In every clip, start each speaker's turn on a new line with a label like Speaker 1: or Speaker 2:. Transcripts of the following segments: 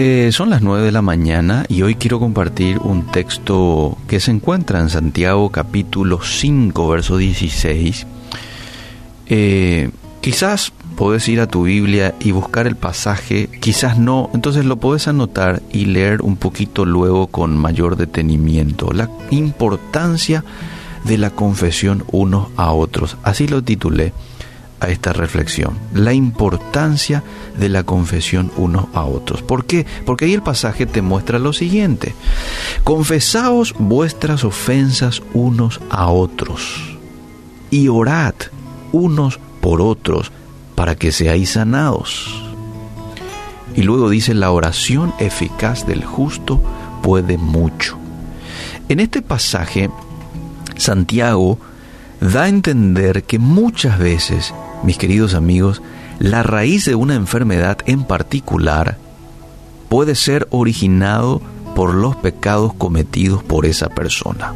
Speaker 1: eh, son las 9 de la mañana y hoy quiero compartir un texto que se encuentra en Santiago capítulo 5, verso 16. Eh, quizás podés ir a tu Biblia y buscar el pasaje, quizás no, entonces lo podés anotar y leer un poquito luego con mayor detenimiento. La importancia de la confesión unos a otros. Así lo titulé a esta reflexión, la importancia de la confesión unos a otros. ¿Por qué? Porque ahí el pasaje te muestra lo siguiente, confesaos vuestras ofensas unos a otros y orad unos por otros para que seáis sanados. Y luego dice, la oración eficaz del justo puede mucho. En este pasaje, Santiago da a entender que muchas veces mis queridos amigos, la raíz de una enfermedad en particular puede ser originado por los pecados cometidos por esa persona.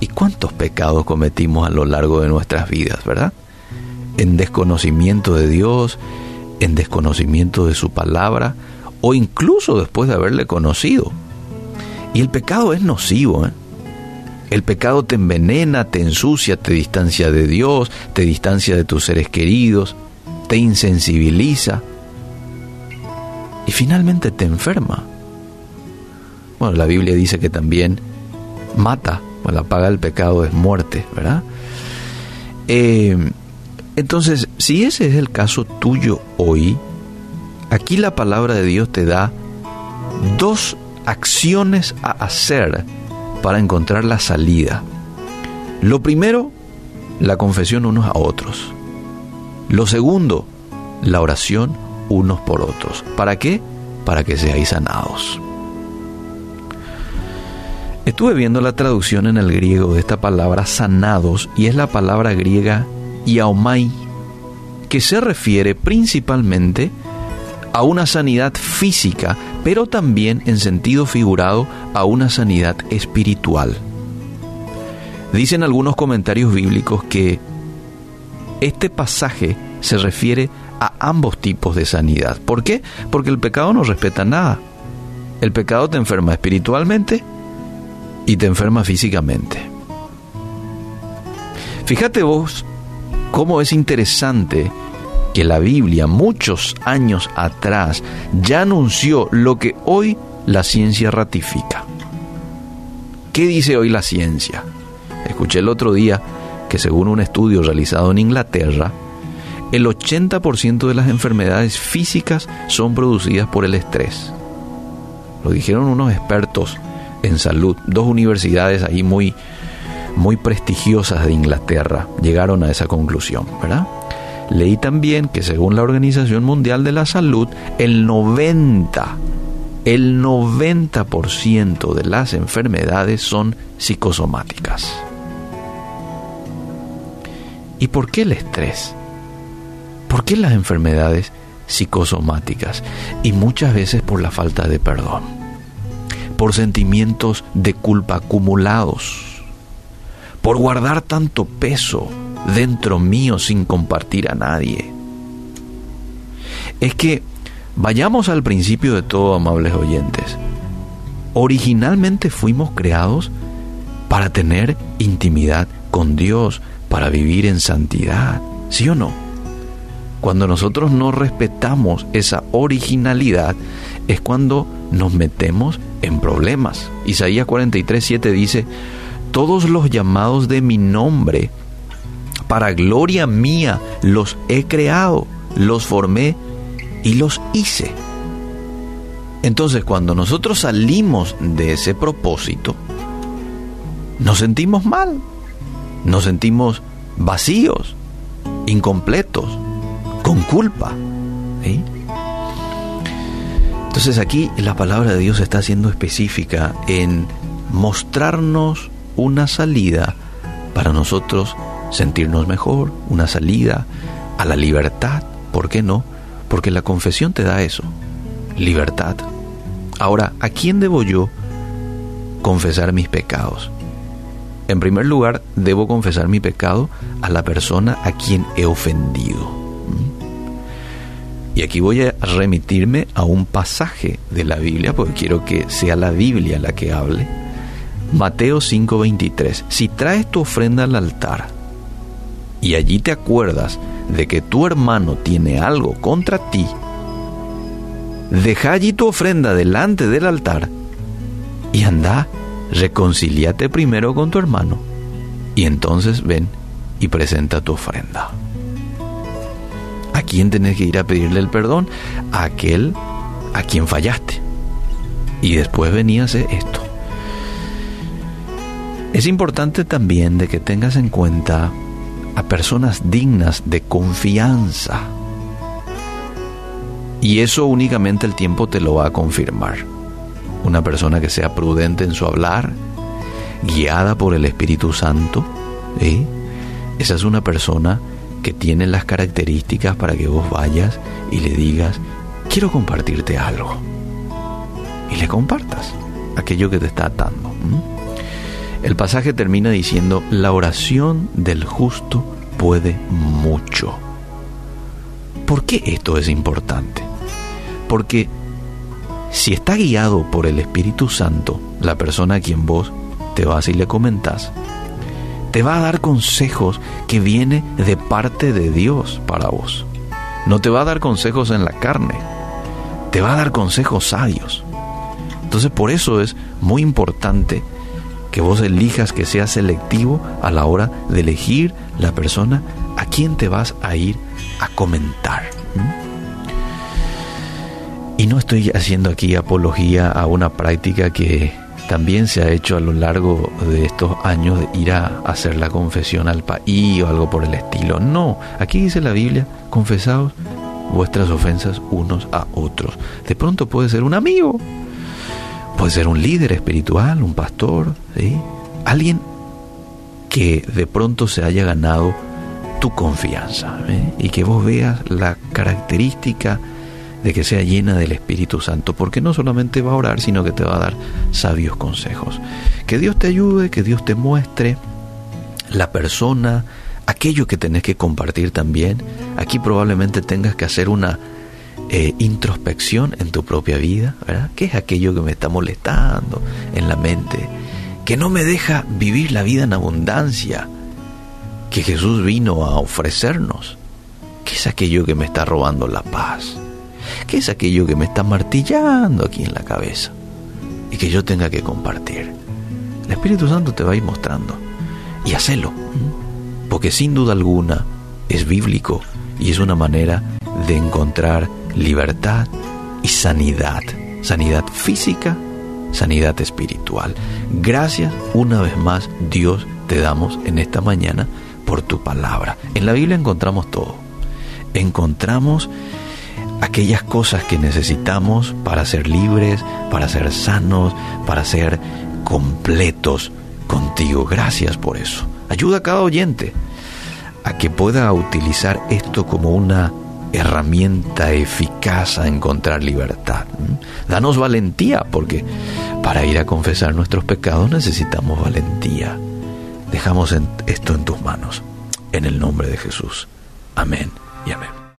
Speaker 1: ¿Y cuántos pecados cometimos a lo largo de nuestras vidas, verdad? En desconocimiento de Dios, en desconocimiento de su palabra, o incluso después de haberle conocido. Y el pecado es nocivo, ¿eh? El pecado te envenena, te ensucia, te distancia de Dios, te distancia de tus seres queridos, te insensibiliza y finalmente te enferma. Bueno, la Biblia dice que también mata, bueno, la paga del pecado es muerte, ¿verdad? Eh, entonces, si ese es el caso tuyo hoy, aquí la palabra de Dios te da dos acciones a hacer para encontrar la salida. Lo primero, la confesión unos a otros. Lo segundo, la oración unos por otros. ¿Para qué? Para que seáis sanados. Estuve viendo la traducción en el griego de esta palabra sanados y es la palabra griega iaomai, que se refiere principalmente a una sanidad física, pero también en sentido figurado a una sanidad espiritual. Dicen algunos comentarios bíblicos que este pasaje se refiere a ambos tipos de sanidad. ¿Por qué? Porque el pecado no respeta nada. El pecado te enferma espiritualmente y te enferma físicamente. Fíjate vos cómo es interesante que la Biblia muchos años atrás ya anunció lo que hoy la ciencia ratifica. ¿Qué dice hoy la ciencia? Escuché el otro día que según un estudio realizado en Inglaterra, el 80% de las enfermedades físicas son producidas por el estrés. Lo dijeron unos expertos en salud, dos universidades ahí muy muy prestigiosas de Inglaterra llegaron a esa conclusión, ¿verdad? Leí también que según la Organización Mundial de la Salud, el 90, el 90% de las enfermedades son psicosomáticas. ¿Y por qué el estrés? ¿Por qué las enfermedades psicosomáticas? Y muchas veces por la falta de perdón, por sentimientos de culpa acumulados, por guardar tanto peso dentro mío sin compartir a nadie. Es que vayamos al principio de todo, amables oyentes. Originalmente fuimos creados para tener intimidad con Dios, para vivir en santidad, ¿sí o no? Cuando nosotros no respetamos esa originalidad es cuando nos metemos en problemas. Isaías 43, 7 dice, todos los llamados de mi nombre para gloria mía los he creado, los formé y los hice. Entonces cuando nosotros salimos de ese propósito, nos sentimos mal, nos sentimos vacíos, incompletos, con culpa. Entonces aquí la palabra de Dios está siendo específica en mostrarnos una salida para nosotros sentirnos mejor, una salida a la libertad. ¿Por qué no? Porque la confesión te da eso, libertad. Ahora, ¿a quién debo yo confesar mis pecados? En primer lugar, debo confesar mi pecado a la persona a quien he ofendido. ¿Mm? Y aquí voy a remitirme a un pasaje de la Biblia, porque quiero que sea la Biblia la que hable. Mateo 5:23. Si traes tu ofrenda al altar y allí te acuerdas de que tu hermano tiene algo contra ti, deja allí tu ofrenda delante del altar y anda, reconcíliate primero con tu hermano y entonces ven y presenta tu ofrenda. ¿A quién tenés que ir a pedirle el perdón? A aquel a quien fallaste. Y después veníase esto. Es importante también de que tengas en cuenta a personas dignas de confianza. Y eso únicamente el tiempo te lo va a confirmar. Una persona que sea prudente en su hablar, guiada por el Espíritu Santo, esa es una persona que tiene las características para que vos vayas y le digas, quiero compartirte algo. Y le compartas aquello que te está atando. El pasaje termina diciendo, la oración del justo puede mucho. ¿Por qué esto es importante? Porque si está guiado por el Espíritu Santo, la persona a quien vos te vas y le comentás, te va a dar consejos que viene de parte de Dios para vos. No te va a dar consejos en la carne, te va a dar consejos sabios. Entonces por eso es muy importante que vos elijas que seas selectivo a la hora de elegir la persona a quien te vas a ir a comentar. Y no estoy haciendo aquí apología a una práctica que también se ha hecho a lo largo de estos años de ir a hacer la confesión al país o algo por el estilo. No, aquí dice la Biblia, confesaos vuestras ofensas unos a otros. De pronto puede ser un amigo, puede ser un líder espiritual, un pastor, alguien que de pronto se haya ganado tu confianza ¿eh? y que vos veas la característica de que sea llena del Espíritu Santo, porque no solamente va a orar, sino que te va a dar sabios consejos. Que Dios te ayude, que Dios te muestre la persona, aquello que tenés que compartir también. Aquí probablemente tengas que hacer una eh, introspección en tu propia vida, ¿verdad? ¿Qué es aquello que me está molestando en la mente? Que no me deja vivir la vida en abundancia que Jesús vino a ofrecernos. ¿Qué es aquello que me está robando la paz? ¿Qué es aquello que me está martillando aquí en la cabeza? Y que yo tenga que compartir. El Espíritu Santo te va a ir mostrando. Y hacelo. Porque sin duda alguna es bíblico y es una manera de encontrar libertad y sanidad. Sanidad física, sanidad espiritual. Gracias una vez más Dios te damos en esta mañana por tu palabra. En la Biblia encontramos todo. Encontramos aquellas cosas que necesitamos para ser libres, para ser sanos, para ser completos contigo. Gracias por eso. Ayuda a cada oyente a que pueda utilizar esto como una herramienta eficaz a encontrar libertad. Danos valentía, porque para ir a confesar nuestros pecados necesitamos valentía. Dejamos esto en tus manos, en el nombre de Jesús. Amén y amén.